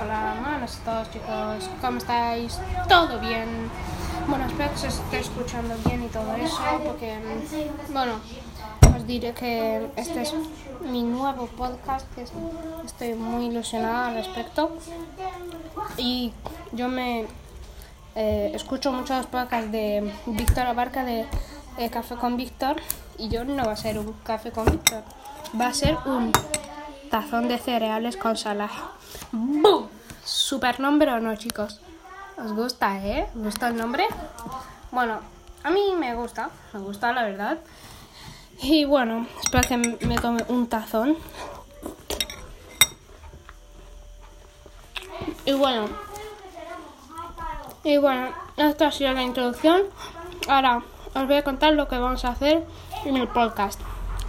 Hola, buenas a todos chicos, ¿cómo estáis? ¿Todo bien? Bueno, espero que se esté escuchando bien y todo eso, porque, bueno, os diré que este es mi nuevo podcast, que estoy muy ilusionada al respecto. Y yo me eh, escucho muchos podcasts de Víctor Abarca de eh, Café con Víctor, y yo no va a ser un café con Víctor, va a ser un tazón de cereales con sal. ¡Bum! Super nombre o no, chicos. ¿Os gusta, eh? ¿Os gusta el nombre? Bueno, a mí me gusta, me gusta la verdad. Y bueno, espero que me tome un tazón. Y bueno, y bueno, esta ha sido la introducción. Ahora os voy a contar lo que vamos a hacer en el podcast.